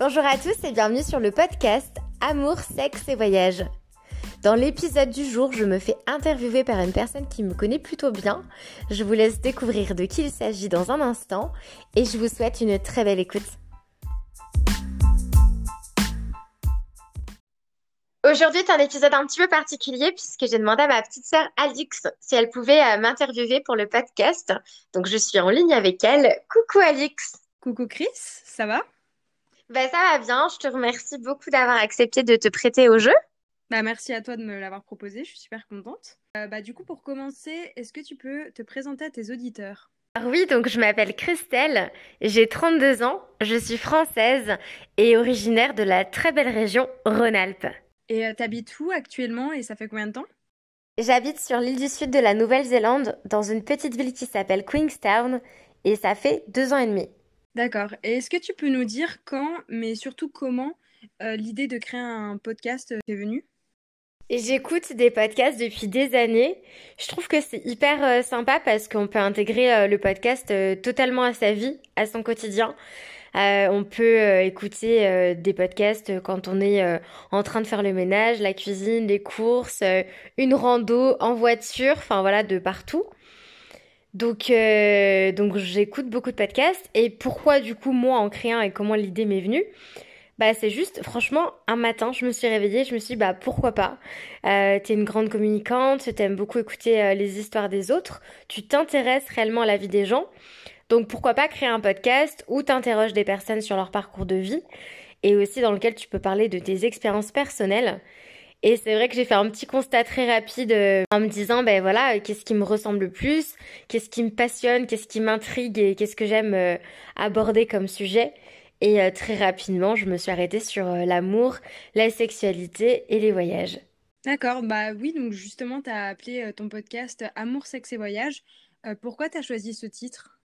Bonjour à tous et bienvenue sur le podcast Amour, sexe et voyage. Dans l'épisode du jour, je me fais interviewer par une personne qui me connaît plutôt bien. Je vous laisse découvrir de qui il s'agit dans un instant et je vous souhaite une très belle écoute. Aujourd'hui est un épisode un petit peu particulier puisque j'ai demandé à ma petite sœur Alix si elle pouvait euh, m'interviewer pour le podcast. Donc je suis en ligne avec elle. Coucou Alix. Coucou Chris, ça va? Ben ça va bien, je te remercie beaucoup d'avoir accepté de te prêter au jeu. Bah, merci à toi de me l'avoir proposé, je suis super contente. Euh, bah, du coup, pour commencer, est-ce que tu peux te présenter à tes auditeurs? Alors oui, donc je m'appelle Christelle, j'ai 32 ans, je suis française et originaire de la très belle région Rhône-Alpes. Et euh, t'habites où actuellement et ça fait combien de temps? J'habite sur l'île du sud de la Nouvelle-Zélande, dans une petite ville qui s'appelle Queenstown, et ça fait deux ans et demi. D'accord. Et est-ce que tu peux nous dire quand, mais surtout comment, euh, l'idée de créer un podcast euh, est venue? J'écoute des podcasts depuis des années. Je trouve que c'est hyper euh, sympa parce qu'on peut intégrer le podcast totalement à sa vie, à son quotidien. On peut écouter des podcasts quand on est en train de faire le ménage, la cuisine, les courses, une rando en voiture, enfin voilà, de partout. Donc, euh, donc j'écoute beaucoup de podcasts. Et pourquoi du coup moi en créant et comment l'idée m'est venue? Bah c'est juste, franchement, un matin, je me suis réveillée, je me suis dit, bah pourquoi pas? Euh, t'es une grande communicante, t'aimes beaucoup écouter euh, les histoires des autres, tu t'intéresses réellement à la vie des gens. Donc pourquoi pas créer un podcast où t'interroges des personnes sur leur parcours de vie et aussi dans lequel tu peux parler de tes expériences personnelles. Et c'est vrai que j'ai fait un petit constat très rapide euh, en me disant, ben voilà, euh, qu'est-ce qui me ressemble le plus, qu'est-ce qui me passionne, qu'est-ce qui m'intrigue et qu'est-ce que j'aime euh, aborder comme sujet. Et très rapidement, je me suis arrêtée sur l'amour, la sexualité et les voyages. D'accord. Bah oui, donc justement, t'as appelé euh, ton podcast Amour, sexe et voyage. Pourquoi t'as choisi ce titre?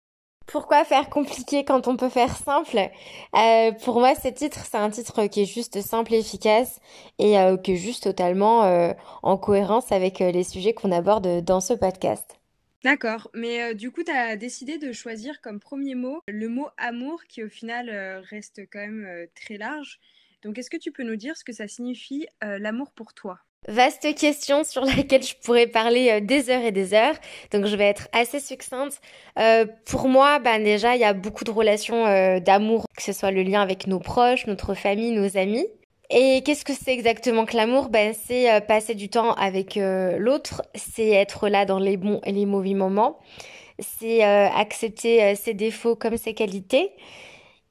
Pourquoi faire compliqué quand on peut faire simple? Euh, pour moi, ce titre, c'est un titre qui est juste simple et efficace et euh, qui est juste totalement euh, en cohérence avec les sujets qu'on aborde dans ce podcast. D'accord. Mais du coup, t'as décidé de choisir comme premier mot le mot amour qui au final reste quand même très large. Donc, est-ce que tu peux nous dire ce que ça signifie l'amour pour toi? Vaste question sur laquelle je pourrais parler euh, des heures et des heures. Donc je vais être assez succincte. Euh, pour moi, ben déjà, il y a beaucoup de relations euh, d'amour, que ce soit le lien avec nos proches, notre famille, nos amis. Et qu'est-ce que c'est exactement que l'amour? Ben c'est passer du temps avec l'autre, c'est être là dans les bons et les mauvais moments, c'est accepter ses défauts comme ses qualités.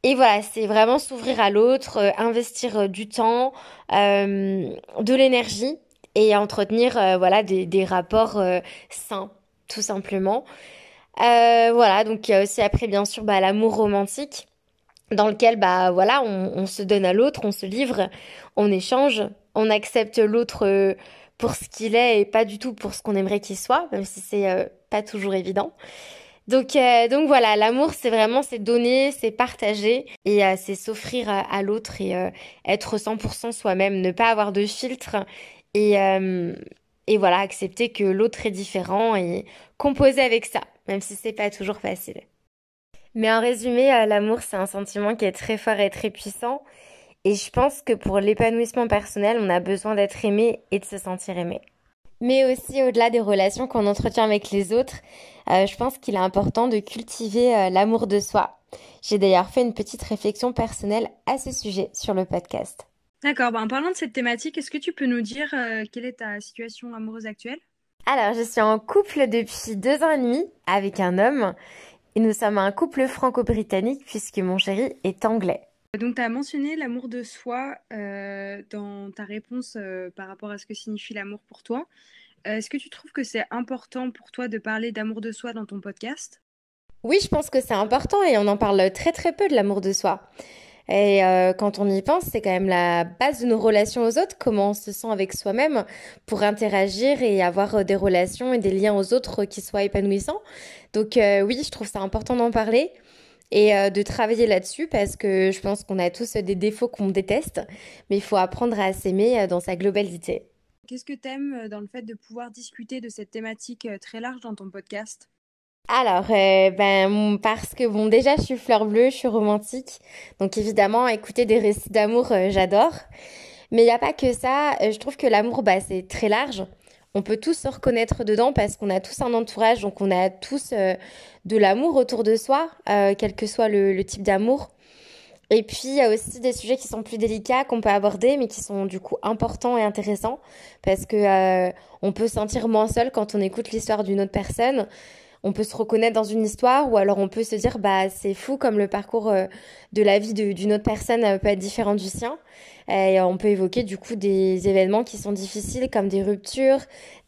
Et voilà, c'est vraiment s'ouvrir à l'autre, euh, investir euh, du temps, euh, de l'énergie et entretenir voilà des, rapports sains, tout simplement. Voilà, donc aussi après bien sûr bah, l'amour romantique dans lequel bah voilà on, se donne à l'autre, on se livre, on échange, on accepte l'autre pour ce qu'il est et pas du tout pour ce qu'on aimerait qu'il soit, même si c'est euh, pas toujours évident. Donc, euh, donc voilà, l'amour, c'est vraiment, c'est donner, c'est partager et euh, c'est s'offrir à, à l'autre et euh, être 100% soi-même, ne pas avoir de filtre et, euh, et voilà, accepter que l'autre est différent et composer avec ça, même si c'est pas toujours facile. Mais en résumé, euh, l'amour, c'est un sentiment qui est très fort et très puissant et je pense que pour l'épanouissement personnel, on a besoin d'être aimé et de se sentir aimé. Mais aussi au-delà des relations qu'on entretient avec les autres, euh, je pense qu'il est important de cultiver euh, l'amour de soi. J'ai d'ailleurs fait une petite réflexion personnelle à ce sujet sur le podcast. D'accord. Bah, en parlant de cette thématique, est-ce que tu peux nous dire euh, quelle est ta situation amoureuse actuelle? Alors, je suis en couple depuis deux ans et demi avec un homme et nous sommes un couple franco-britannique puisque mon chéri est anglais. Donc, tu as mentionné l'amour de soi euh, dans ta réponse euh, par rapport à ce que signifie l'amour pour toi. Euh, est-ce que tu trouves que c'est important pour toi de parler d'amour de soi dans ton podcast? Oui, je pense que c'est important et on en parle très très peu de l'amour de soi. Et quand on y pense, c'est quand même la base de nos relations aux autres, comment on se sent avec soi-même pour interagir et avoir des relations et des liens aux autres qui soient épanouissants. Donc oui, je trouve ça important d'en parler et euh, de travailler là-dessus parce que je pense qu'on a tous des défauts qu'on déteste, mais il faut apprendre à s'aimer euh, dans sa globalité. Qu'est-ce que t'aimes euh, dans le fait de pouvoir discuter de cette thématique très large dans ton podcast? alors, euh, ben parce que bon déjà je suis fleur bleue, je suis romantique, donc évidemment écouter des récits d'amour euh, j'adore. Mais il n'y a pas que ça. Je trouve que l'amour bah c'est très large. On peut tous se reconnaître dedans parce qu'on a tous un entourage, donc on a tous de l'amour autour de soi, quel que soit le, type d'amour. Et puis il y a aussi des sujets qui sont plus délicats qu'on peut aborder, mais qui sont du coup importants et intéressants parce que on peut se sentir moins seul quand on écoute l'histoire d'une autre personne on peut se reconnaître dans une histoire ou alors on peut se dire bah c'est fou comme le parcours euh, de la vie d'une autre personne euh, peut être différent du sien. Et on peut évoquer du coup des événements qui sont difficiles comme des ruptures,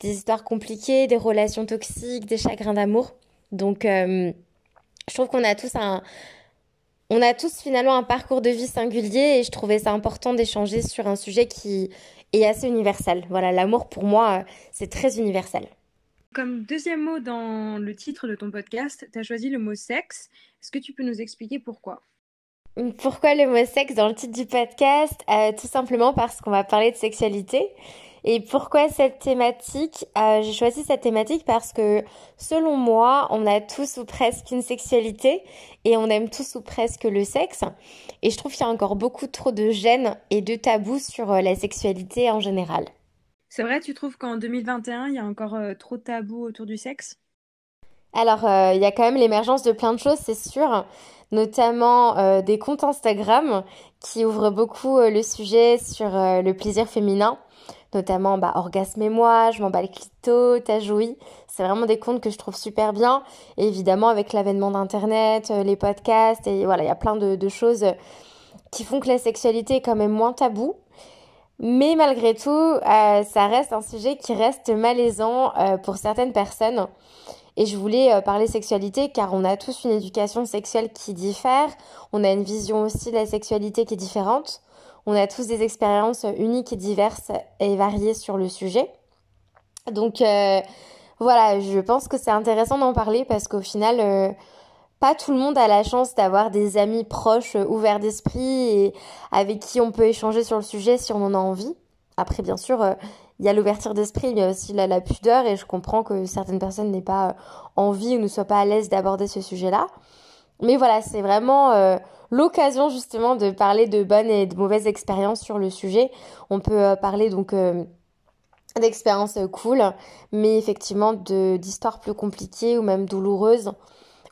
des histoires compliquées, des relations toxiques, des chagrins d'amour. Donc euh, je trouve qu'on a tous un on a tous finalement un parcours de vie singulier et je trouvais ça important d'échanger sur un sujet qui est assez universel. Voilà, l'amour pour moi, c'est très universel. Comme deuxième mot dans le titre de ton podcast, tu as choisi le mot sexe. Est-ce que tu peux nous expliquer pourquoi? Pourquoi le mot sexe dans le titre du podcast? Euh, Tout simplement parce qu'on va parler de sexualité. Et pourquoi cette thématique? Euh, J'ai choisi cette thématique parce que selon moi, on a tous ou presque une sexualité et on aime tous ou presque le sexe. Et je trouve qu'il y a encore beaucoup trop de gêne et de tabous sur euh, la sexualité en général. C'est vrai, tu trouves qu'en 2021, il y a encore euh, trop de tabous autour du sexe? Alors, euh, il y a quand même l'émergence de plein de choses, c'est sûr, notamment euh, des comptes Instagram qui ouvrent beaucoup le sujet sur le plaisir féminin, notamment bah, Orgasme et moi, Je m'en bats le clito, T'as joui. C'est vraiment des comptes que je trouve super bien. Et évidemment, avec l'avènement d'Internet, les podcasts, et voilà, il y a plein de, de choses qui font que la sexualité est quand même moins taboue. Mais malgré tout, euh, ça reste un sujet qui reste malaisant euh, pour certaines personnes. Et je voulais euh, parler sexualité car on a tous une éducation sexuelle qui diffère, on a une vision aussi de la sexualité qui est différente, on a tous des expériences uniques et diverses et variées sur le sujet. Donc voilà, je pense que c'est intéressant d'en parler parce qu'au final, pas tout le monde a la chance d'avoir des amis proches, euh, ouverts d'esprit et avec qui on peut échanger sur le sujet si on en a envie. Après, bien sûr, euh, il y a l'ouverture d'esprit, il y a aussi la, pudeur et je comprends que certaines personnes n'aient pas euh, envie ou ne soient pas à l'aise d'aborder ce sujet-là. Mais voilà, c'est vraiment l'occasion justement de parler de bonnes et de mauvaises expériences sur le sujet. On peut parler donc d'expériences cool, mais effectivement d'histoires plus compliquées ou même douloureuses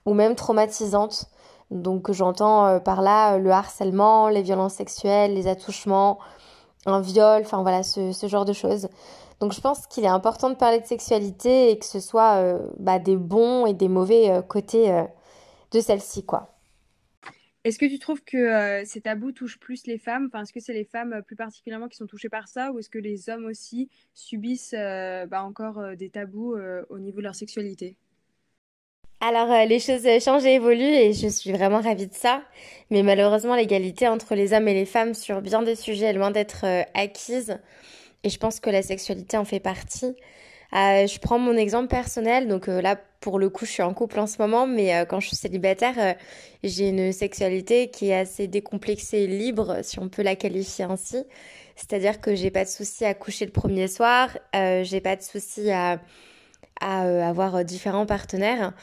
ou même traumatisante. Donc j'entends euh, par là euh, le harcèlement, les violences sexuelles, les attouchements, un viol, enfin voilà, ce, genre de choses. Donc je pense qu'il est important de parler de sexualité et que ce soit euh, bah, des bons et des mauvais côtés de celle-ci, quoi. Est-ce que tu trouves que ces tabous touchent plus les femmes? Enfin, Est-ce que c'est les femmes plus particulièrement qui sont touchées par ça? Ou est-ce que les hommes aussi subissent bah, encore des tabous au niveau de leur sexualité? Alors euh, les choses changent et évoluent et je suis vraiment ravie de ça. Mais malheureusement l'égalité entre les hommes et les femmes sur bien des sujets est loin d'être euh, acquise. Et je pense que la sexualité en fait partie. Euh, je prends mon exemple personnel, donc là pour le coup je suis en couple en ce moment, mais quand je suis célibataire, j'ai une sexualité qui est assez décomplexée et libre, si on peut la qualifier ainsi. C'est-à-dire que j'ai pas de souci à coucher le premier soir, j'ai pas de souci à avoir différents partenaires.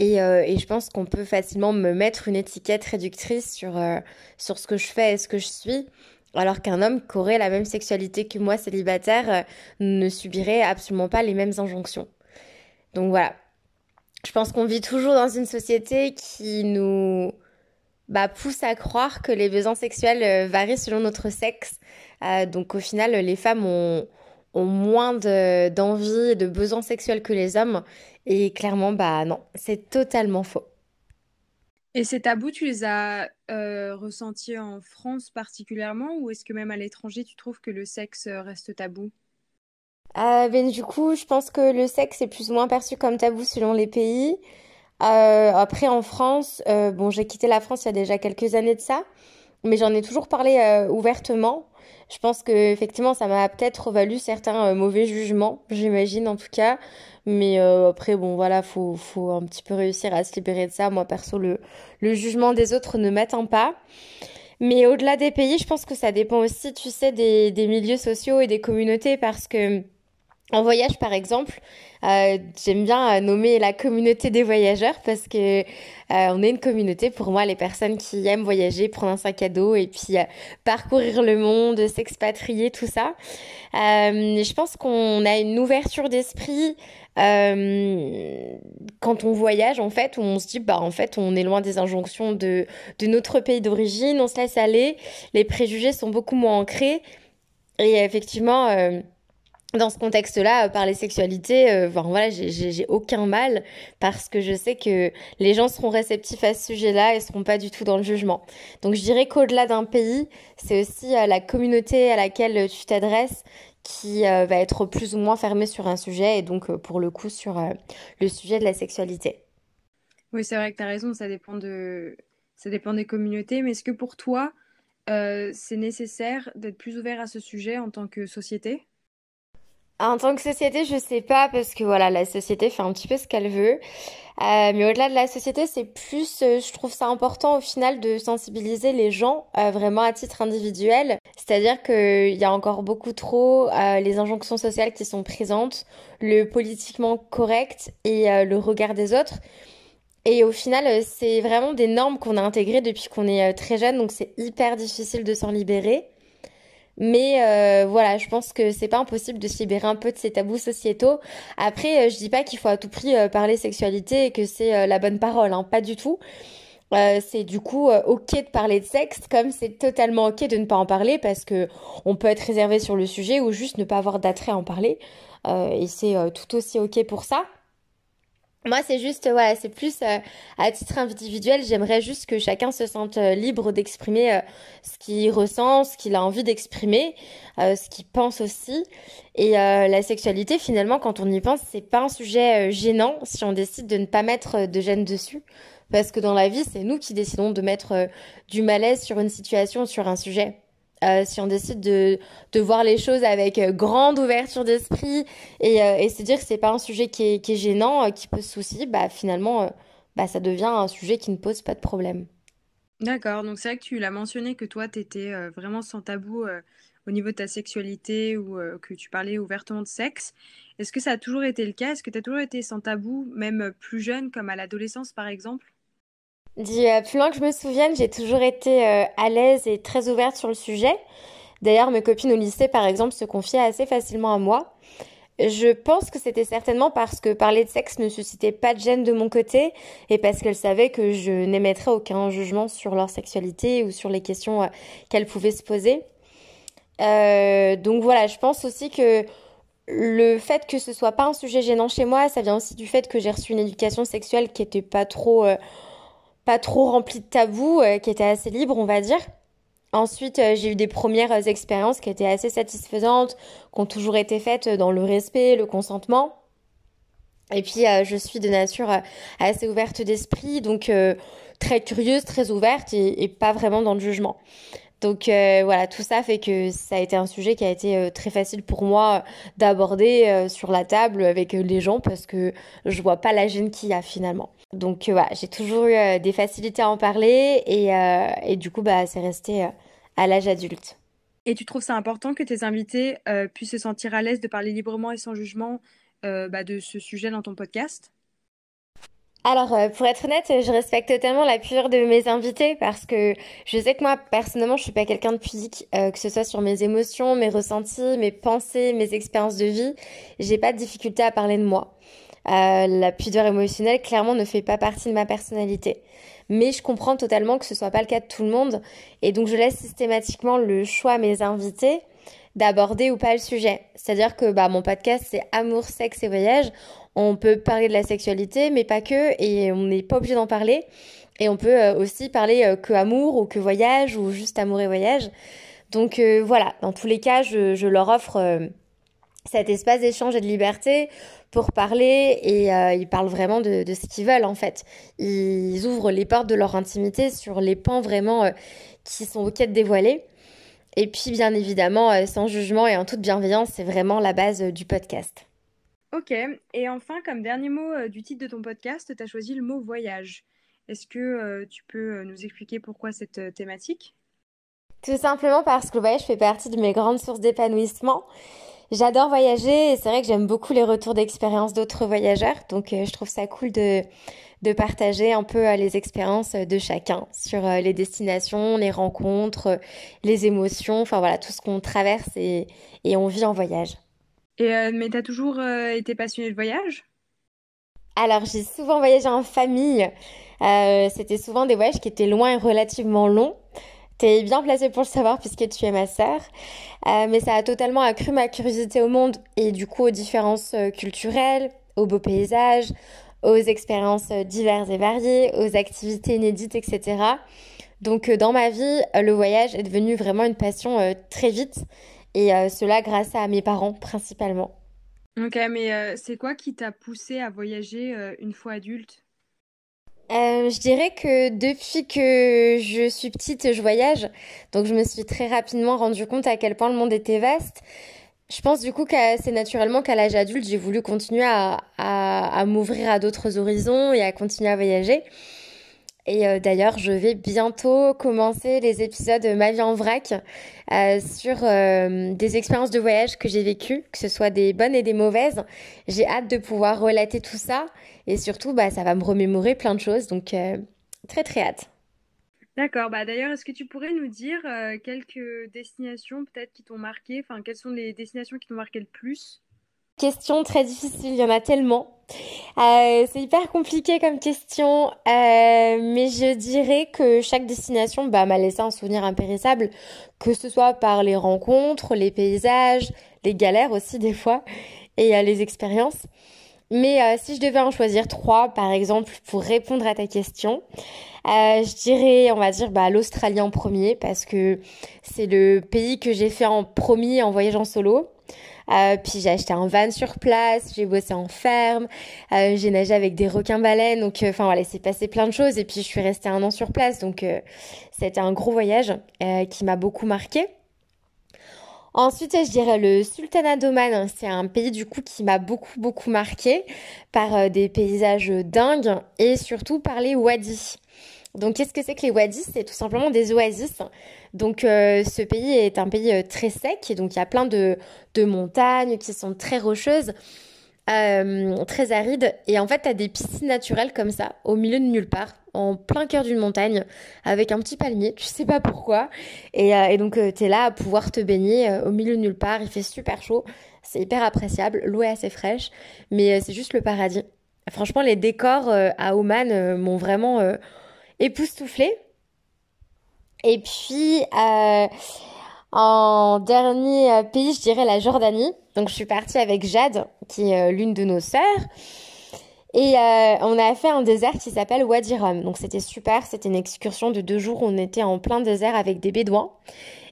Euh, et, je pense qu'on peut facilement me mettre une étiquette réductrice sur, euh, sur ce que je fais et ce que je suis. Alors qu'un homme qui aurait la même sexualité que moi célibataire euh, ne subirait absolument pas les mêmes injonctions. Donc voilà. Je pense qu'on vit toujours dans une société qui nous bah, pousse à croire que les besoins sexuels varient selon notre sexe. donc au final, les femmes ont, ont moins d'envie et de besoins sexuels que les hommes. Et clairement, bah non, c'est totalement faux. Et ces tabous, tu les as euh, ressentis en France particulièrement ou est-ce que même à l'étranger, tu trouves que le sexe reste tabou? Euh, ben, Du coup, je pense que le sexe est plus ou moins perçu comme tabou selon les pays. Euh, après, en France, bon, j'ai quitté la France il y a déjà quelques années de ça, mais j'en ai toujours parlé ouvertement. Je pense que effectivement, ça m'a peut-être valu certains mauvais jugements, j'imagine en tout cas. Mais euh, après, bon, voilà, faut, faut un petit peu réussir à se libérer de ça. Moi, perso, le, jugement des autres ne m'attend pas. Mais au-delà des pays, je pense que ça dépend aussi, tu sais, des milieux sociaux et des communautés parce que En voyage, par exemple, euh, j'aime bien euh, nommer la communauté des voyageurs parce que euh, on est une communauté. Pour moi, les personnes qui aiment voyager, prendre un sac à dos et puis parcourir le monde, s'expatrier, tout ça. je pense qu'on a une ouverture d'esprit quand on voyage en fait, où on se dit bah en fait on est loin des injonctions de de notre pays d'origine, on se laisse aller, les préjugés sont beaucoup moins ancrés. Et effectivement dans ce contexte-là, euh, parler sexualité, euh, voilà, j'ai aucun mal parce que je sais que les gens seront réceptifs à ce sujet-là et seront pas du tout dans le jugement. Donc je dirais qu'au-delà d'un pays, c'est aussi euh, la communauté à laquelle tu t'adresses qui va être plus ou moins fermée sur un sujet et donc pour le coup sur le sujet de la sexualité. Oui, c'est vrai que tu as raison, ça dépend, de... ça dépend des communautés, mais est-ce que pour toi, c'est nécessaire d'être plus ouvert à ce sujet en tant que société? En tant que société, je sais pas parce que voilà, la société fait un petit peu ce qu'elle veut. Euh, mais au-delà de la société, c'est plus, euh, je trouve ça important au final de sensibiliser les gens euh, vraiment à titre individuel. C'est-à-dire qu'il y a encore beaucoup trop les injonctions sociales qui sont présentes, le politiquement correct et le regard des autres. Et au final, c'est vraiment des normes qu'on a intégrées depuis qu'on est très jeune, donc c'est hyper difficile de s'en libérer. Mais euh, voilà, je pense que c'est pas impossible de se libérer un peu de ces tabous sociétaux. Après, euh, je dis pas qu'il faut à tout prix euh, parler sexualité et que c'est la bonne parole, hein, pas du tout. c'est du coup ok de parler de sexe, comme c'est totalement ok de ne pas en parler parce que on peut être réservé sur le sujet ou juste ne pas avoir d'attrait à en parler. et c'est tout aussi ok pour ça. Moi, c'est juste, voilà, c'est plus euh, à titre individuel. J'aimerais juste que chacun se sente euh, libre d'exprimer euh, ce qu'il ressent, ce qu'il a envie d'exprimer, ce qu'il pense aussi. Et la sexualité, finalement, quand on y pense, c'est pas un sujet gênant si on décide de ne pas mettre de gêne dessus. Parce que dans la vie, c'est nous qui décidons de mettre du malaise sur une situation, sur un sujet. Euh, si on décide de, voir les choses avec euh, grande ouverture d'esprit et, euh, se dire que c'est pas un sujet qui est, gênant, qui pose souci, bah finalement, bah, ça devient un sujet qui ne pose pas de problème. D'accord, donc c'est vrai que tu l'as mentionné que toi, tu étais vraiment sans tabou au niveau de ta sexualité ou que tu parlais ouvertement de sexe. Est-ce que ça a toujours été le cas? Est-ce que tu as toujours été sans tabou, même plus jeune, comme à l'adolescence par exemple? Dit euh, plus loin que je me souvienne, j'ai toujours été euh, à l'aise et très ouverte sur le sujet. D'ailleurs, mes copines au lycée, par exemple, se confiaient assez facilement à moi. Je pense que c'était certainement parce que parler de sexe ne suscitait pas de gêne de mon côté et parce qu'elles savaient que je n'émettrais aucun jugement sur leur sexualité ou sur les questions euh, qu'elles pouvaient se poser. donc voilà, je pense aussi que le fait que ce soit pas un sujet gênant chez moi, ça vient aussi du fait que j'ai reçu une éducation sexuelle qui était pas trop pas trop rempli de tabous, euh, qui était assez libre, on va dire. Ensuite, euh, j'ai eu des premières euh, expériences qui étaient assez satisfaisantes, qui ont toujours été faites dans le respect, le consentement. Et puis, je suis de nature assez ouverte d'esprit, donc très curieuse, très ouverte et, pas vraiment dans le jugement. Donc voilà, tout ça fait que ça a été un sujet qui a été très facile pour moi d'aborder sur la table avec les gens parce que je vois pas la gêne qu'il y a finalement. Donc euh, voilà, j'ai toujours eu euh, des facilités à en parler et, euh, et du coup, bah, c'est resté à l'âge adulte. Et tu trouves ça important que tes invités puissent se sentir à l'aise de parler librement et sans jugement bah, de ce sujet dans ton podcast? Alors, pour être honnête, je respecte totalement la pudeur de mes invités parce que je sais que moi, personnellement, je suis pas quelqu'un de pudique, que ce soit sur mes émotions, mes ressentis, mes pensées, mes expériences de vie. J'ai pas de difficulté à parler de moi. Euh, la pudeur émotionnelle, clairement, ne fait pas partie de ma personnalité. Mais je comprends totalement que ce soit pas le cas de tout le monde. Et donc, je laisse systématiquement le choix à mes invités d'aborder ou pas le sujet. C'est-à-dire que bah, mon podcast, c'est amour, sexe et voyage. On peut parler de la sexualité, mais pas que, et on n'est pas obligé d'en parler. Et on peut euh, aussi parler euh, que amour ou que voyage ou juste amour et voyage. Donc voilà, dans tous les cas, je, je leur offre cet espace d'échange et de liberté pour parler et euh, ils parlent vraiment de, ce qu'ils veulent en fait. Ils ouvrent les portes de leur intimité sur les pans vraiment euh, qui sont ok de dévoiler. Et puis bien évidemment, euh, sans jugement et en toute bienveillance, c'est vraiment la base du podcast. Ok, et enfin, comme dernier mot du titre de ton podcast, tu as choisi le mot voyage. Est-ce que tu peux nous expliquer pourquoi cette thématique? Tout simplement parce que le voyage fait partie de mes grandes sources d'épanouissement J'adore voyager et c'est vrai que j'aime beaucoup les retours d'expérience d'autres voyageurs. Donc euh, je trouve ça cool de, de partager un peu euh, les expériences de chacun sur euh, les destinations, les rencontres, les émotions, enfin voilà, tout ce qu'on traverse et, et on vit en voyage. Et mais t'as toujours été passionnée de voyage? Alors j'ai souvent voyagé en famille. C'était souvent des voyages qui étaient loin et relativement longs. T'es bien placée pour le savoir puisque tu es ma sœur. Euh, mais ça a totalement accru ma curiosité au monde et du coup aux différences euh, culturelles, aux beaux paysages, aux expériences euh, diverses et variées, aux activités inédites, etc. Donc dans ma vie, le voyage est devenu vraiment une passion très vite et cela grâce à mes parents principalement. Ok, mais c'est quoi qui t'a poussé à voyager une fois adulte? Euh, je dirais que depuis que je suis petite, je voyage. Donc je me suis très rapidement rendu compte à quel point le monde était vaste. Je pense du coup que c'est naturellement qu'à l'âge adulte, j'ai voulu continuer à, m'ouvrir à d'autres horizons et à continuer à voyager. Et euh, d'ailleurs, je vais bientôt commencer les épisodes de Ma vie en vrac euh, sur des expériences de voyage que j'ai vécues, que ce soit des bonnes et des mauvaises. J'ai hâte de pouvoir relater tout ça et surtout, bah, ça va me remémorer plein de choses. Donc, euh, très, très hâte. D'accord. Bah, D'ailleurs, est-ce que tu pourrais nous dire euh, quelques destinations peut-être qui t'ont marqué? Enfin, quelles sont les destinations qui t'ont marqué le plus? Question très difficile, il y en a tellement. Euh, c'est hyper compliqué comme question, mais je dirais que chaque destination bah, m'a laissé un souvenir impérissable, que ce soit par les rencontres, les paysages, les galères aussi des fois, et les expériences. Mais euh, si je devais en choisir trois, par exemple, pour répondre à ta question, euh, je dirais, on va dire, bah, l'Australie en premier, parce que c'est le pays que j'ai fait en premier en voyageant solo. Euh, puis j'ai acheté un van sur place, j'ai bossé en ferme, euh, j'ai nagé avec des requins-baleines, donc euh, enfin voilà, c'est passé plein de choses. Et puis je suis restée un an sur place, donc c'était un gros voyage qui m'a beaucoup marqué. Ensuite, je dirais le Sultanat d'Oman. C'est un pays du coup qui m'a beaucoup beaucoup marqué par euh, des paysages dingues et surtout par les wadis. Donc, qu'est-ce que c'est que les wadis? C'est tout simplement des oasis. Donc, euh, ce pays est un pays euh, très sec et donc il y a plein de, de montagnes qui sont très rocheuses. Très aride. Et en fait, tu as des piscines naturelles comme ça, au milieu de nulle part, en plein cœur d'une montagne, avec un petit palmier, tu sais pas pourquoi. Et, euh, donc, euh, tu es là à pouvoir te baigner au milieu de nulle part. Il fait super chaud. C'est hyper appréciable. L'eau est assez fraîche, mais c'est juste le paradis. Franchement, les décors à Oman m'ont vraiment époustouflé. Et puis, en dernier pays, je dirais la Jordanie. Donc je suis partie avec Jade, qui est euh, l'une de nos sœurs. Et euh, on a fait un désert qui s'appelle Wadi Rum. Donc c'était super, c'était une excursion de deux jours. On était en plein désert avec des bédouins.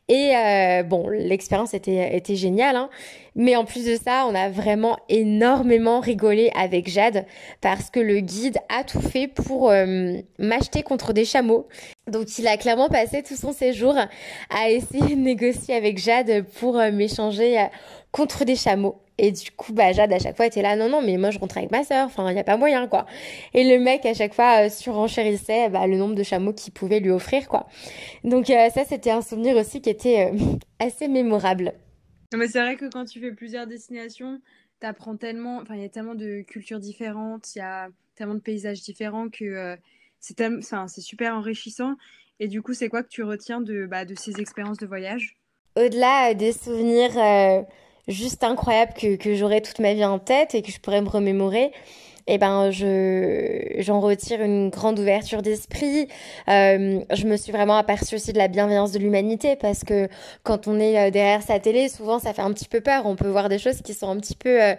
Et euh, bon, l'expérience était, était géniale, hein. mais en plus de ça, on a vraiment énormément rigolé avec Jade parce que le guide a tout fait pour euh, m'acheter contre des chameaux. Donc il a clairement passé tout son séjour à essayer de négocier avec Jade pour m'échanger contre des chameaux. Et du coup, bah, Jade, à chaque fois, était là, non, non, mais moi, je rentre avec ma sœur, enfin, il n'y a pas moyen, quoi. Et le mec, à chaque fois, euh, surenchérissait bah, le nombre de chameaux qu'il pouvait lui offrir, quoi. Donc, euh, ça, c'était un souvenir aussi qui était euh, assez mémorable. Mais c'est vrai que quand tu fais plusieurs destinations, t'apprends tellement, enfin, il y a tellement de cultures différentes, il y a tellement de paysages différents que c'est c'est super enrichissant. Et du coup, c'est quoi que tu retiens de, bah, de ces expériences de voyage? Au-delà des souvenirs juste incroyable que, que j'aurai toute ma vie en tête et que je pourrais me remémorer eh ben je j'en retire une grande ouverture d'esprit. Euh, je me suis vraiment aperçue aussi de la bienveillance de l'humanité parce que quand on est euh, derrière sa télé, souvent ça fait un petit peu peur. On peut voir des choses qui sont un petit peu euh,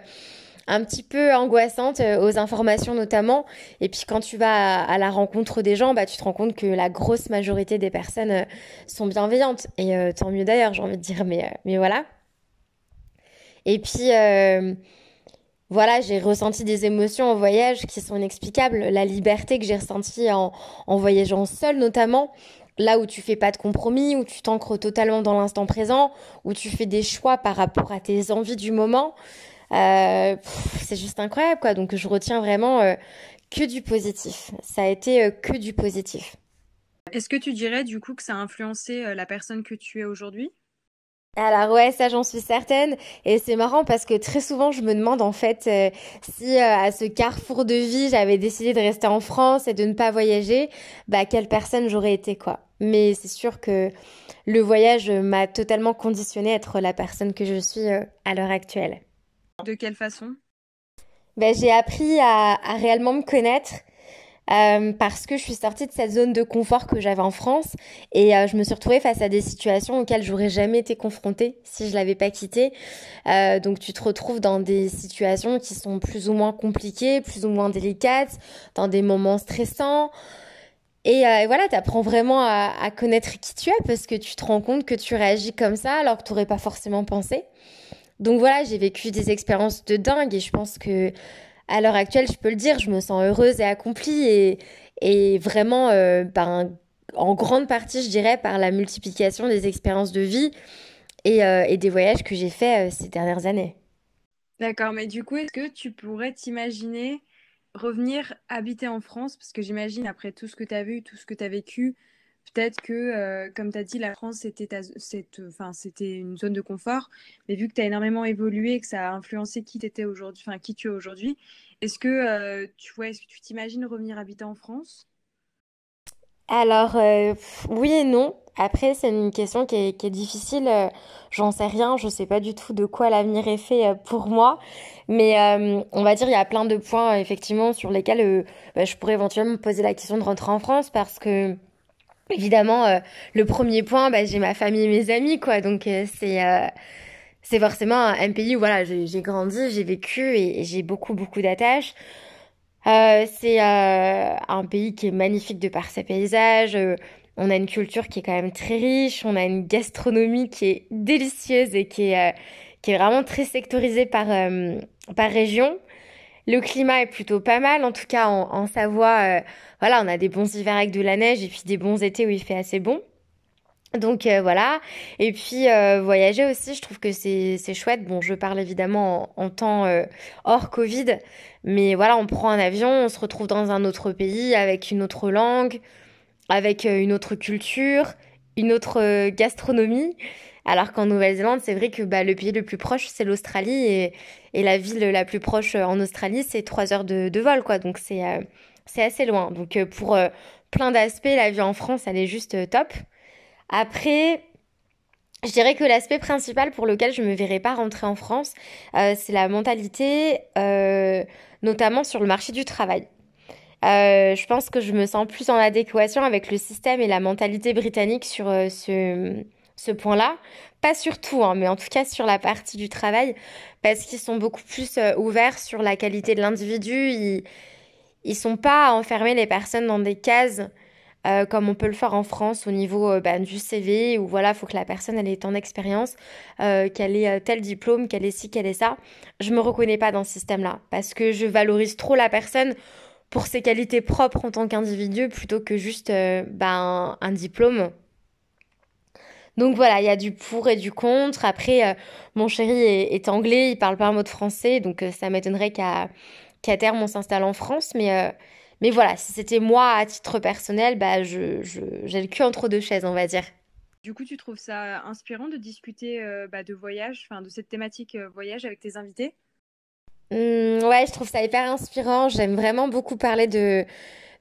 un petit peu angoissantes aux informations notamment. Et puis quand tu vas à, la rencontre des gens, bah tu te rends compte que la grosse majorité des personnes sont bienveillantes. Et tant mieux d'ailleurs, j'ai envie de dire. Mais mais voilà. Et puis, euh, voilà, j'ai ressenti des émotions en voyage qui sont inexplicables. La liberté que j'ai ressentie en, voyageant seule, notamment, là où tu fais pas de compromis, où tu t'ancres totalement dans l'instant présent, où tu fais des choix par rapport à tes envies du moment. Euh, c'est juste incroyable, quoi. Donc, je retiens vraiment euh, que du positif. Ça a été que du positif. Est-ce que tu dirais, du coup, que ça a influencé la personne que tu es aujourd'hui? Alors ouais, ça j'en suis certaine. Et c'est marrant parce que très souvent je me demande en fait euh, si euh, à ce carrefour de vie j'avais décidé de rester en France et de ne pas voyager, bah quelle personne j'aurais été quoi. Mais c'est sûr que le voyage m'a totalement conditionné à être la personne que je suis euh, à l'heure actuelle. De quelle façon? Bah, J'ai appris à, à réellement me connaître euh, parce que je suis sortie de cette zone de confort que j'avais en France et euh, je me suis retrouvée face à des situations auxquelles j'aurais jamais été confrontée si je l'avais pas quitté. Euh, donc tu te retrouves dans des situations qui sont plus ou moins compliquées, plus ou moins délicates, dans des moments stressants. Et, voilà, tu apprends vraiment à, à, connaître qui tu es parce que tu te rends compte que tu réagis comme ça alors que tu n'aurais pas forcément pensé. Donc voilà, j'ai vécu des expériences de dingue et je pense que à l'heure actuelle, je peux le dire, je me sens heureuse et accomplie et, et vraiment euh, ben, en grande partie, je dirais, par la multiplication des expériences de vie et, euh, et des voyages que j'ai faits euh, ces dernières années. D'accord, mais du coup, est-ce que tu pourrais t'imaginer revenir habiter en France? Parce que j'imagine, après tout ce que tu as vu, tout ce que tu as vécu, Peut-être que, euh, comme tu as dit, la France, c'était, une zone de confort. Mais vu que tu as énormément évolué que ça a influencé qui, étais aujourd'hui, enfin, qui tu es aujourd'hui, est-ce que, euh, tu vois, est-ce que tu t'imagines revenir habiter en France? Alors, euh, oui et non. Après, c'est une question qui est, difficile. J'en sais rien. Je sais pas du tout de quoi l'avenir est fait pour moi. Mais on va dire, il y a plein de points, effectivement, sur lesquels bah, je pourrais éventuellement me poser la question de rentrer en France parce que Évidemment, euh, le premier point, bah, j'ai ma famille et mes amis, quoi. Donc euh, c'est euh, c'est forcément un, pays où voilà, j'ai grandi, j'ai vécu et, j'ai beaucoup beaucoup d'attaches. c'est un pays qui est magnifique de par ses paysages. on a une culture qui est quand même très riche. On a une gastronomie qui est délicieuse et qui est qui est vraiment très sectorisée par par région. Le climat est plutôt pas mal, en tout cas en, Savoie. Euh, voilà, on a des bons hivers avec de la neige et puis des bons étés où il fait assez bon. Donc euh, voilà. Et puis euh, voyager aussi, je trouve que c'est chouette. Bon, je parle évidemment en, en temps hors Covid, mais voilà, on prend un avion, on se retrouve dans un autre pays avec une autre langue, avec une autre culture, une autre gastronomie. Alors qu'en Nouvelle-Zélande, c'est vrai que bah, le pays le plus proche, c'est l'Australie et, la ville la plus proche en Australie, c'est trois heures de, vol, quoi. Donc c'est euh, assez loin. Donc euh, pour euh, plein d'aspects, la vie en France, elle est juste top. Après, je dirais que l'aspect principal pour lequel je me verrais pas rentrer en France, c'est la mentalité, notamment sur le marché du travail. je pense que je me sens plus en adéquation avec le système et la mentalité britannique sur ce ce point-là. Pas sur tout, hein, mais en tout cas sur la partie du travail, parce qu'ils sont beaucoup plus euh, ouverts sur la qualité de l'individu. Ils, ils sont pas à enfermer les personnes dans des cases euh, comme on peut le faire en France au niveau euh, bah, du CV, où voilà, faut que la personne elle ait tant d'expérience, qu'elle ait tel diplôme, qu'elle ait ci, qu'elle ait ça. Je me reconnais pas dans ce système-là, parce que je valorise trop la personne pour ses qualités propres en tant qu'individu plutôt que juste bah, un diplôme donc voilà, il y a du pour et du contre. Après, euh, mon chéri est, anglais, il parle pas un mot de français, donc euh, ça m'étonnerait qu'à qu'à terme on s'installe en France. Mais, euh, mais voilà, si c'était moi à titre personnel, bah, je, je, j'ai le cul entre deux chaises, on va dire. Du coup, tu trouves ça inspirant de discuter bah, de voyage, enfin de cette thématique voyage avec tes invités? Mmh, Ouais, je trouve ça hyper inspirant. J'aime vraiment beaucoup parler de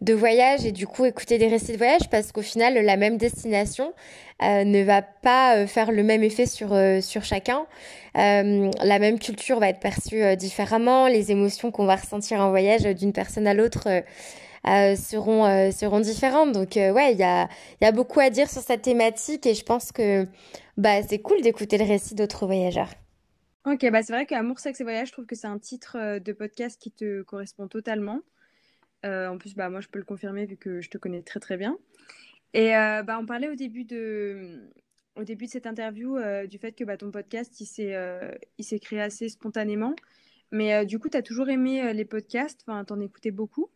de voyage et du coup écouter des récits de voyage parce qu'au final la même destination euh, ne va pas euh, faire le même effet sur euh, sur chacun. la même culture va être perçue différemment, les émotions qu'on va ressentir en voyage d'une personne à l'autre seront seront différentes. Donc ouais, il y a y a beaucoup à dire sur cette thématique et je pense que bah c'est cool d'écouter le récit d'autres voyageurs. Ok, bah c'est vrai qu'Amour, Sexe et Voyage, je trouve que c'est un titre de podcast qui te correspond totalement. Euh, en plus, bah, moi, je peux le confirmer vu que je te connais très très bien. Et euh, bah, on parlait au début de, au début de cette interview euh, du fait que bah, ton podcast, il s'est créé assez spontanément. Mais du coup, tu as toujours aimé les podcasts, enfin, t'en écoutais beaucoup?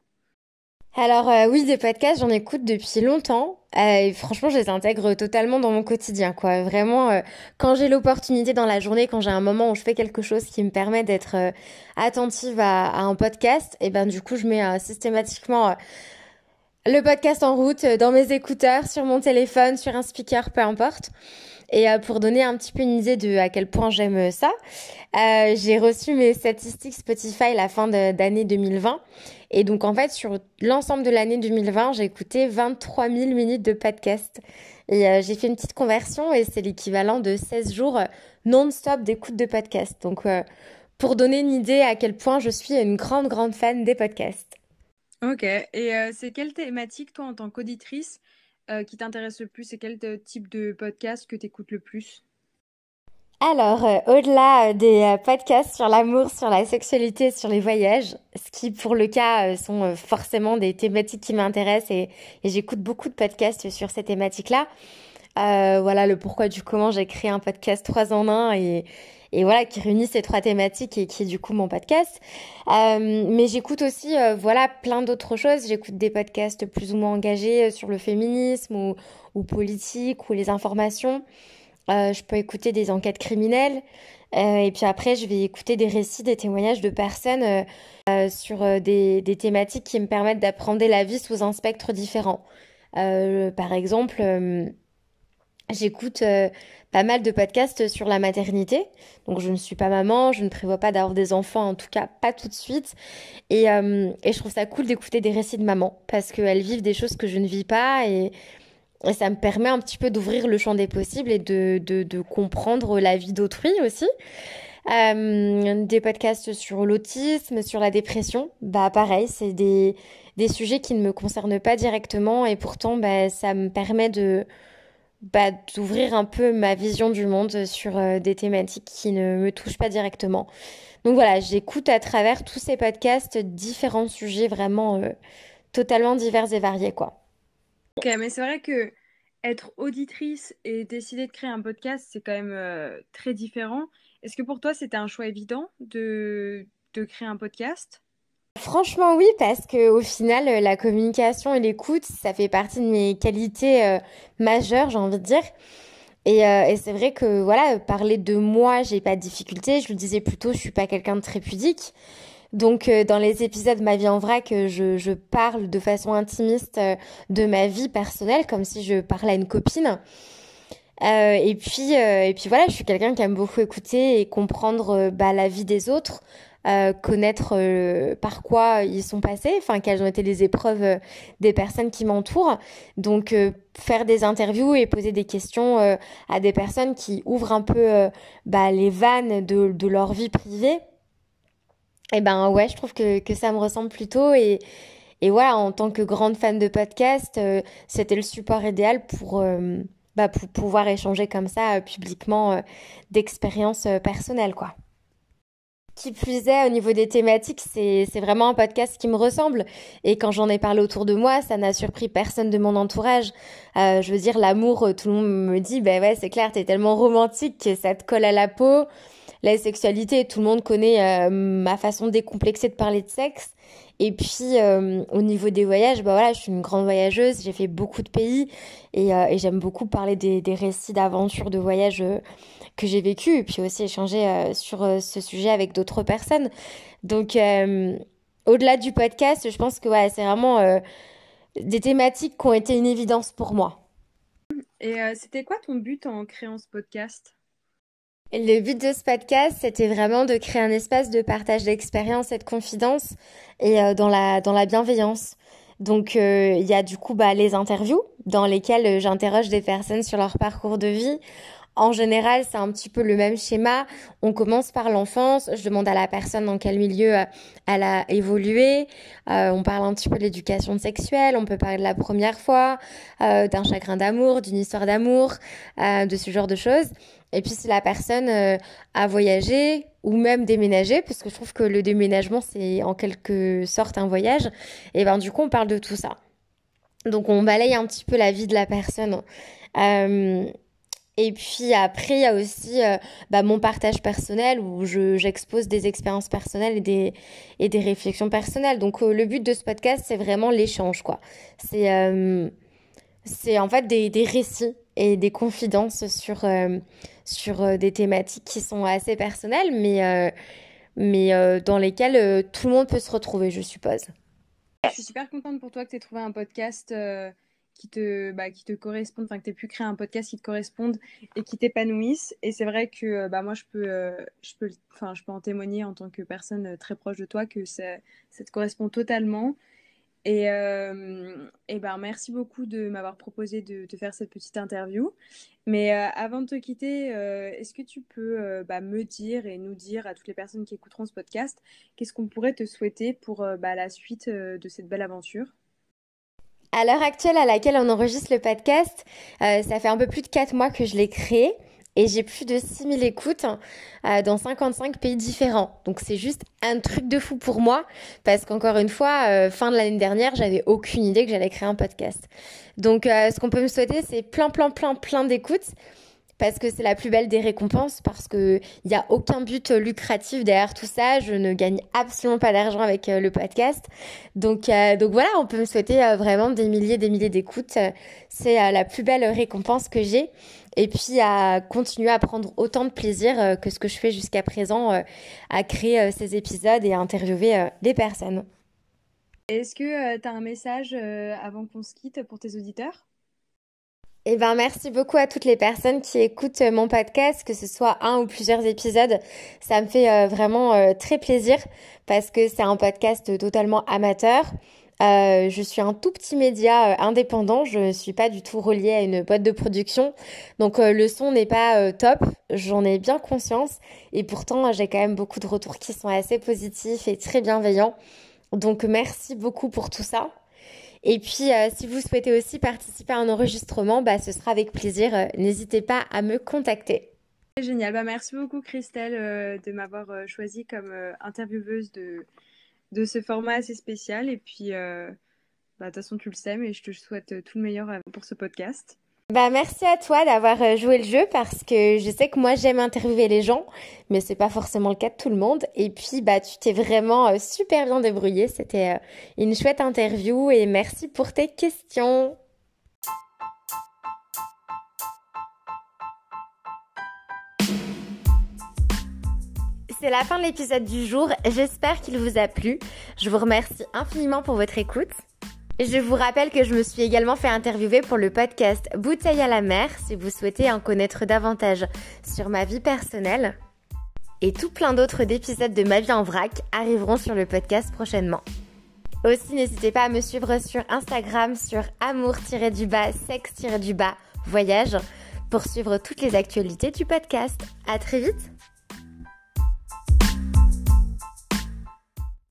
Alors euh, oui, des podcasts, j'en écoute depuis longtemps. Euh, et franchement, je les intègre totalement dans mon quotidien, quoi. Vraiment, euh, quand j'ai l'opportunité dans la journée, quand j'ai un moment où je fais quelque chose qui me permet d'être attentive à, un podcast, et ben du coup, je mets systématiquement le podcast en route, dans mes écouteurs, sur mon téléphone, sur un speaker, peu importe. Et pour donner un petit peu une idée de à quel point j'aime ça, j'ai reçu mes statistiques Spotify la fin d'année 2020. Et donc en fait, sur l'ensemble de l'année 2020, j'ai écouté 23 000 minutes de podcast. Et euh, j'ai fait une petite conversion et c'est l'équivalent de 16 jours non-stop d'écoute de podcast. Donc pour donner une idée à quel point je suis une grande, grande fan des podcasts. Ok, et c'est quelle thématique, toi, en tant qu'auditrice, euh, qui t'intéresse le plus? C'est quel type de podcast que tu écoutes le plus? Alors, euh, au-delà euh, des podcasts sur l'amour, sur la sexualité, sur les voyages, ce qui pour le cas sont forcément des thématiques qui m'intéressent et, j'écoute beaucoup de podcasts sur ces thématiques-là. voilà le pourquoi du comment j'ai créé un podcast 3 en 1 et, voilà qui réunit ces trois thématiques et qui est du coup mon podcast. Euh, mais j'écoute aussi euh, voilà plein d'autres choses. J'écoute des podcasts plus ou moins engagés euh, sur le féminisme ou politique ou les informations. Je peux écouter des enquêtes criminelles. et puis après, je vais écouter des récits, des témoignages de personnes sur des, thématiques qui me permettent d'apprendre la vie sous un spectre différent. par exemple, J'écoute euh, pas mal de podcasts sur la maternité. Donc je ne suis pas maman, je ne prévois pas d'avoir des enfants, en tout cas pas tout de suite. Et, euh, et je trouve ça cool d'écouter des récits de maman parce qu'elles vivent des choses que je ne vis pas et, et ça me permet un petit peu d'ouvrir le champ des possibles et de, de, comprendre la vie d'autrui aussi. Euh, des podcasts sur l'autisme, sur la dépression, bah pareil, c'est des, des sujets qui ne me concernent pas directement et pourtant bah, ça me permet de bah, d'ouvrir un peu ma vision du monde sur euh, des thématiques qui ne me touchent pas directement. Donc voilà, j'écoute à travers tous ces podcasts différents sujets vraiment euh, totalement divers et variés quoi. Ok, mais c'est vrai que être auditrice et décider de créer un podcast, c'est quand même euh, très différent. Est-ce que pour toi, c'était un choix évident de, créer un podcast? Franchement oui parce que au final la communication et l'écoute ça fait partie de mes qualités euh, majeures j'ai envie de dire. Et, euh, et c'est vrai que voilà parler de moi j'ai pas de difficulté je le disais plutôt je suis pas quelqu'un de très pudique donc euh, dans les épisodes Ma vie en vrac je, je parle de façon intimiste de ma vie personnelle comme si je parlais à une copine et puis et puis voilà je suis quelqu'un qui aime beaucoup écouter et comprendre bah, la vie des autres euh, connaître euh, par quoi ils sont passés, enfin quelles ont été les épreuves euh, des personnes qui m'entourent. Donc faire des interviews et poser des questions à des personnes qui ouvrent un peu bah, les vannes de, leur vie privée. Eh ben ouais, je trouve que, que ça me ressemble plutôt et et voilà, en tant que grande fan de podcast, c'était le support idéal pour bah, pour pouvoir échanger comme ça publiquement d'expériences personnelles quoi. Qui plus est, au niveau des thématiques, c'est, vraiment un podcast qui me ressemble. Et quand j'en ai parlé autour de moi, ça n'a surpris personne de mon entourage. Euh, je veux dire, l'amour, euh, tout le monde me dit, ben ouais, c'est clair, t'es tellement romantique que ça te colle à la peau. La sexualité, tout le monde connaît euh, ma façon décomplexée de parler de sexe. Et puis euh, au niveau des voyages, bah voilà, je suis une grande voyageuse, j'ai fait beaucoup de pays et, et j'aime beaucoup parler des, récits d'aventure, de voyages que j'ai vécu et puis aussi échanger euh, sur euh, ce sujet avec d'autres personnes. Donc, euh, au-delà du podcast, je pense que c'est vraiment des thématiques qui ont été une évidence pour moi. Et c'était quoi ton but en créant ce podcast? Le but de ce podcast, c'était vraiment de créer un espace de partage d'expérience et de confidence et dans, la, dans la bienveillance. Donc il y a du coup bah, les interviews dans lesquelles j'interroge des personnes sur leur parcours de vie en général, c'est un petit peu le même schéma. On commence par l'enfance. Je demande à la personne dans quel milieu euh, elle a évolué. Euh, on parle un petit peu de l'éducation sexuelle. On peut parler de la première fois, euh, d'un chagrin d'amour, d'une histoire d'amour, de ce genre de choses. Et puis si la personne a voyagé ou même déménagé, parce que je trouve que le déménagement c'est en quelque sorte un voyage, et ben du coup on parle de tout ça. Donc on balaye un petit peu la vie de la personne. Euh, et puis après, il y a aussi euh, bah, mon partage personnel où j'expose des expériences personnelles et des, et des réflexions personnelles. Donc euh, le but de ce podcast, c'est vraiment l'échange, quoi. C'est euh, c'est en fait des, des récits et des confidences sur, sur des thématiques qui sont assez personnelles, mais, mais dans lesquelles tout le monde peut se retrouver, je suppose. Je suis super contente pour toi que tu aies trouvé un podcast qui te, bah, qui te correspondent, enfin que tu aies pu créer un podcast qui te corresponde et qui t'épanouisse. Et c'est vrai que euh, bah, moi, je peux, euh, je, peux, je peux en témoigner en tant que personne euh, très proche de toi que ça, ça te correspond totalement. Et, et ben, merci beaucoup de m'avoir proposé de te faire cette petite interview. Mais avant de te quitter, est-ce que tu peux bah, me dire et nous dire à toutes les personnes qui écouteront ce podcast, qu'est-ce qu'on pourrait te souhaiter pour bah, la suite de cette belle aventure? À l'heure actuelle à laquelle on enregistre le podcast, euh, ça fait un peu plus de 4 mois que je l'ai créé et j'ai plus de 6000 écoutes euh, dans 55 pays différents. Donc c'est juste un truc de fou pour moi parce qu'encore une fois, euh, fin de l'année dernière, j'avais aucune idée que j'allais créer un podcast. Donc ce qu'on peut me souhaiter, c'est plein, plein, plein, plein d'écoutes parce que c'est la plus belle des récompenses, parce qu'il n'y a aucun but lucratif derrière tout ça. Je ne gagne absolument pas d'argent avec euh, le podcast. Donc, euh, donc voilà, on peut me souhaiter euh, vraiment des milliers, des milliers d'écoutes. C'est la plus belle récompense que j'ai. Et puis à continuer à prendre autant de plaisir que ce que je fais jusqu'à présent à créer ces épisodes et à interviewer des personnes. Est-ce que tu as un message avant qu'on se quitte pour tes auditeurs? Eh ben, merci beaucoup à toutes les personnes qui écoutent euh, mon podcast, que ce soit un ou plusieurs épisodes. Ça me fait euh, vraiment euh, très plaisir parce que c'est un podcast totalement amateur. je suis un tout petit média indépendant, je ne suis pas du tout reliée à une boîte de production, donc le son n'est pas top, j'en ai bien conscience, et pourtant j'ai quand même beaucoup de retours qui sont assez positifs et très bienveillants. Donc merci beaucoup pour tout ça. Et puis, euh, si vous souhaitez aussi participer à un enregistrement, bah, ce sera avec plaisir. Euh, n'hésitez pas à me contacter. Génial. Bah, merci beaucoup, Christelle, euh, de m'avoir choisi comme intervieweuse de, de ce format assez spécial. Et puis, bah, de toute façon, tu le sais, mais je te souhaite tout le meilleur pour ce podcast. Bah merci à toi d'avoir euh, joué le jeu parce que je sais que moi j'aime interviewer les gens, mais c'est pas forcément le cas de tout le monde. Et puis bah tu t'es vraiment euh, super bien débrouillé, c'était euh, une chouette interview et merci pour tes questions. C'est la fin de l'épisode du jour, j'espère qu'il vous a plu. Je vous remercie infiniment pour votre écoute. Je vous rappelle que je me suis également fait interviewer pour le podcast Bouteille à la mer si vous souhaitez en connaître davantage sur ma vie personnelle. Et tout plein d'autres épisodes de ma vie en vrac arriveront sur le podcast prochainement. Aussi, n'hésitez pas à me suivre sur Instagram sur amour-du-bas, sexe-du-bas, voyage pour suivre toutes les actualités du podcast. À très vite!